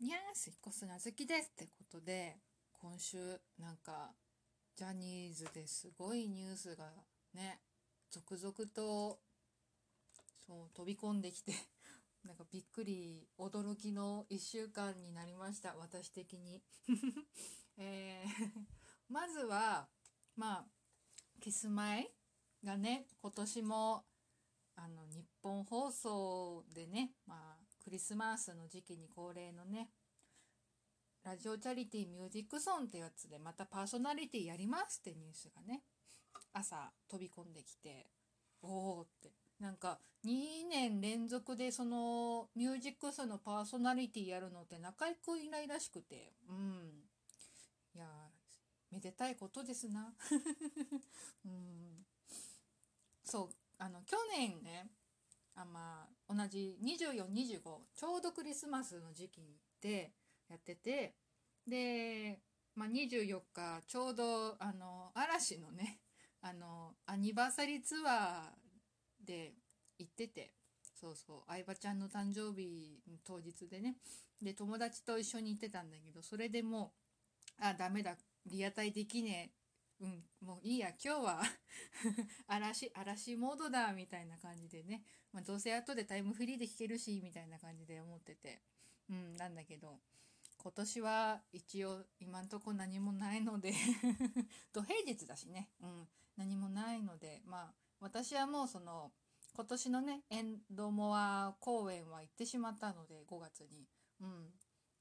にゃーす、引っ越すなずきですってことで、今週、なんか、ジャニーズですごいニュースがね、続々と、そう、飛び込んできて、なんかびっくり、驚きの1週間になりました、私的に。えー まずは、まあ、キスマイがね、今年も、あの、日本放送でね、まあ、クリスマスの時期に恒例のね、ラジオチャリティーミュージックソンってやつでまたパーソナリティやりますってニュースがね、朝飛び込んできて、おーって。なんか2年連続でそのミュージックソンのパーソナリティやるのって中居君いないらしくて、うん。いやめでたいことですな。うん。そう、あの、去年ね、あまあ、同じ24、25、ちょうどクリスマスの時期でやってて、で、まあ、24日、ちょうど、あの、嵐のね、あの、アニバーサリーツアーで行ってて、そうそう、相葉ちゃんの誕生日当日でね、で、友達と一緒に行ってたんだけど、それでもう、あ、ダメだ、リアタイできねえ。うん、もういいや、今日は 嵐、嵐モードだ、みたいな感じでね。まあ、どうせ後でタイムフリーで弾けるし、みたいな感じで思ってて。うん、なんだけど、今年は一応今んとこ何もないので 土平日だしね。うん、何もないので、まあ、私はもうその、今年のね、エンドモア公演は行ってしまったので、5月に。うん。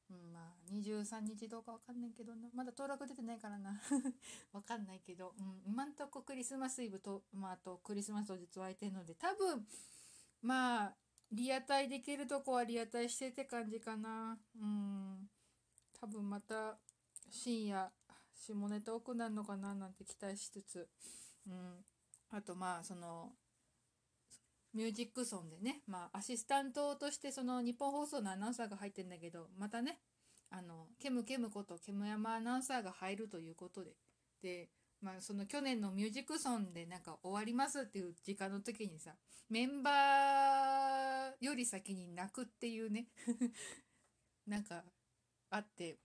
うん、まあ23日どうかわかんないけどな。まだ登録出てないからな。わかんないけど、うん、今んとこクリスマスイブと、まあ、あとクリスマス当日空いてるので。多分まあリアタイできるとこはリアタイしてって感じかな。うん。多分また深夜下ネタ多くなるのかななんて期待しつつ、うん、あとまあそのミュージックソンでね、まあ、アシスタントとしてその日本放送のアナウンサーが入ってるんだけど、またね、あの、ケムケムことケム山アナウンサーが入るということで、で、まあ、その去年のミュージックソンでなんか終わりますっていう時間の時にさ、メンバーより先に泣くっていうね なんかあって、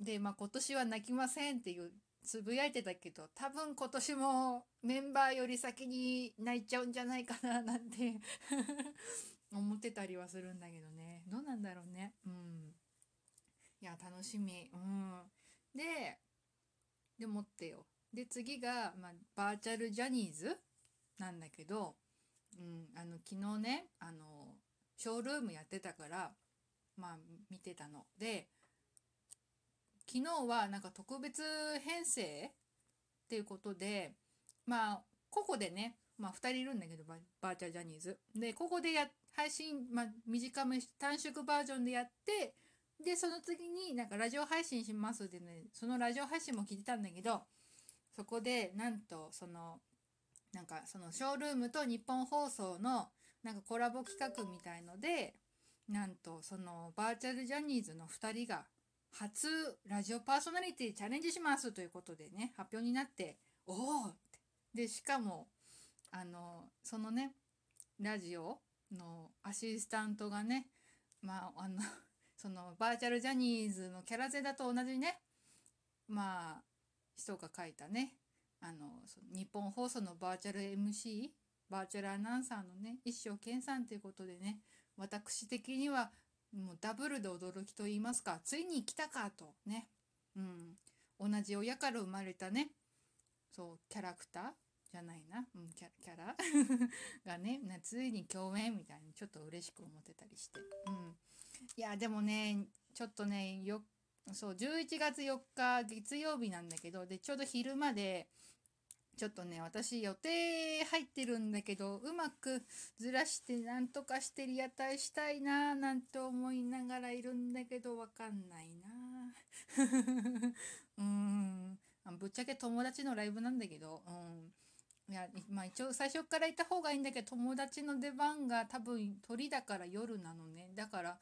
で、まあ今年は泣きませんっていうつぶやいてたけど、多分今年もメンバーより先に泣いちゃうんじゃないかななんて 思ってたりはするんだけどね。どうなんだろうね。うん。いや、楽しみ。うん。で、でもってよ。で、次が、まあ、バーチャルジャニーズなんだけど、うん、あの、昨日ね、あの、ショールームやってたから、まあ、見てたの。で、昨日はなんか特別編成っていうことで、まあ、ここでね、まあ2人いるんだけど、バーチャルジャニーズ。で、ここでや、配信、まあ短め、短縮バージョンでやって、で、その次になんかラジオ配信しますでね、そのラジオ配信も聞いてたんだけど、そこでなんとその、なんかそのショールームと日本放送のなんかコラボ企画みたいので、なんとそのバーチャルジャニーズの2人が初ラジオパーソナリティチャレンジしますということでね、発表になって、おお。で、しかも、あの、そのね、ラジオのアシスタントがね、まあ、あの、そのバーチャルジャニーズのキャラゼだと同じね、まあ、人が書いたね、あの、日本放送のバーチャル MC、バーチャルアナウンサーのね、一生懸さんということでね、私的にはもうダブルで驚きと言いますか、ついに来たかとね。うん。同じ親から生まれたね、そう、キャラクターじゃないな、うん、キャキャラ？がね、ついに共演みたいにちょっと嬉しく思ってたりして。うん。いや、でもね、ちょっとね、よ、そう、11月4日月曜日なんだけど、で、ちょうど昼まで、ちょっとね、私予定入ってるんだけど、うまくずらしてなんとかしてリアタイしたいなぁなんて思いながらいるんだけど、わかんないなぁ。うん。ぶっちゃけ友達のライブなんだけど、うん。いや、まあ一応最初からいた方がいいんだけど、友達の出番が多分鳥だから夜なのね。だから、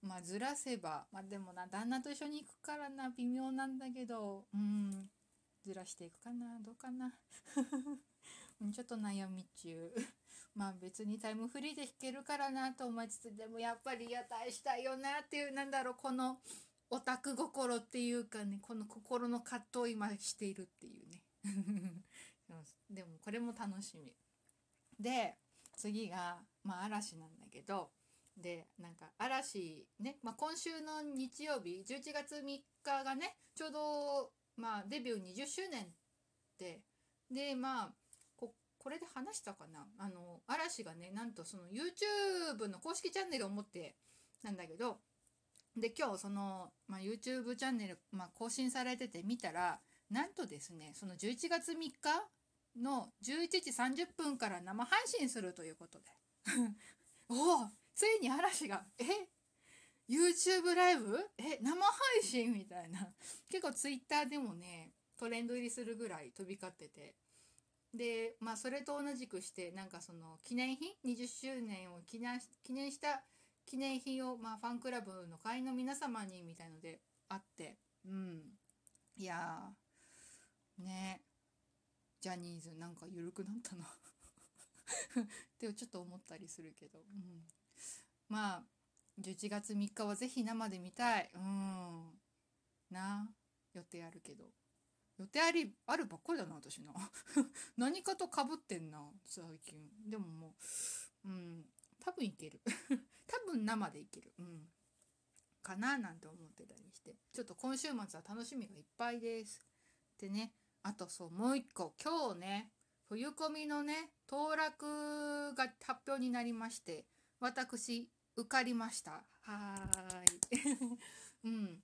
まあずらせば、まあでもな、旦那と一緒に行くからな、微妙なんだけど、うん。ずらしていくかな？どうかな？ちょっと悩み中。まあ別にタイムフリーで弾けるからなと思いつつでもやっぱり屋台したいよなっていうなんだろうこのオタク心っていうかねこの心の葛藤を今しているっていうね。でもこれも楽しみ。で次がまあ嵐なんだけどでなんか嵐ね、まあ、今週の日曜日11月3日がねちょうどまあデビュー20周年ででまあこれで話したかな？あの嵐がねなんとその YouTube の公式チャンネルを持ってなんだけどで今日その、まあ、YouTube チャンネル、まあ、更新されてて見たらなんとですねその11月3日の11時30分から生配信するということで。おおついに嵐がえ？YouTube ライブ？え生配信みたいな。結構 Twitter でもねトレンド入りするぐらい飛び交ってて。でまあそれと同じくしてなんかその記念品？20周年を記念記念した記念品を、まあ、ファンクラブの会員の皆様にみたいのであって。うん。いやね。ジャニーズなんか緩くなったな。ってちょっと思ったりするけど、うん、まあ11月3日はぜひ生で見たい。うん。な。予定あるけど。予定ありあるばっかりだな私な。何かとかぶってんな最近。でももううん。多分いける。多分生でいける。うん。かななんて思ってたりして。ちょっと今週末は楽しみがいっぱいです。でね。あとそうもう一個。今日ね冬コミのね当落が発表になりまして。私受かりましたはーい うん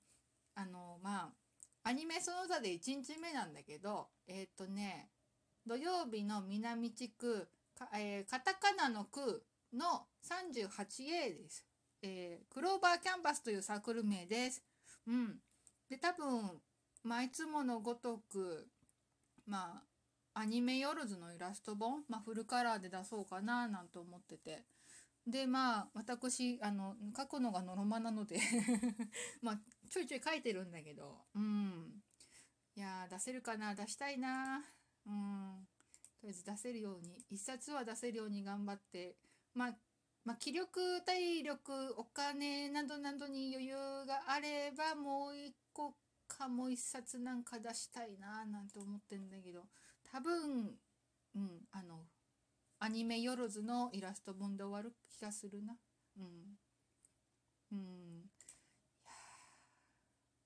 あのまあアニメその座で1日目なんだけど、えっ、ー、とね、土曜日の南地区か、えー、カタカナの区の 38A です。えー、クローバーキャンバスというサークル名です。うん。で、多分、まあ、いつものごとく、まあ、アニメヨルズのイラスト本、まあ、フルカラーで出そうかななんて思ってて。で、まあ、私、あの、書くのがノロマなので まあ、ちょいちょい書いてるんだけど、うん。いや出せるかな？出したいなうん。とりあえず出せるように、一冊は出せるように頑張って、まあ、まあ、気力、体力、お金などなどに余裕があれば、もう一個かもう一冊なんか出したいななんて思ってんだけど、多分、うん、あの、アニメよろずのイラスト本で終わる気がするな。うん。うん。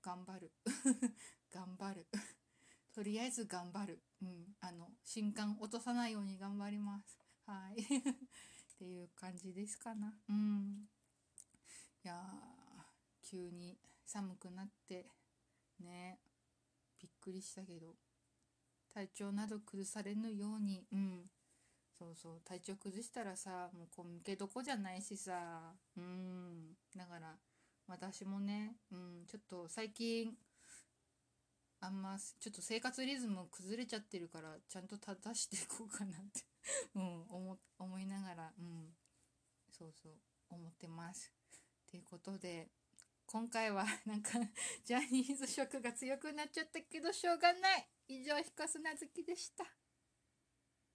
頑張る。頑張る。とりあえず頑張る。うん。あの新刊落とさないように頑張ります。はい。っていう感じですかな。うん。いや急に寒くなってねびっくりしたけど体調など崩されぬように。うんそうそう。体調崩したらさもうこう向けどこじゃないしさ。うん。だから私もね、うん、ちょっと最近あんまちょっと生活リズム崩れちゃってるからちゃんと正していこうかなって うん、思思いながら、うん、そうそう。思ってます。ということで今回は なんかジャニーズ色が強くなっちゃったけどしょうがない。以上彦砂月でした。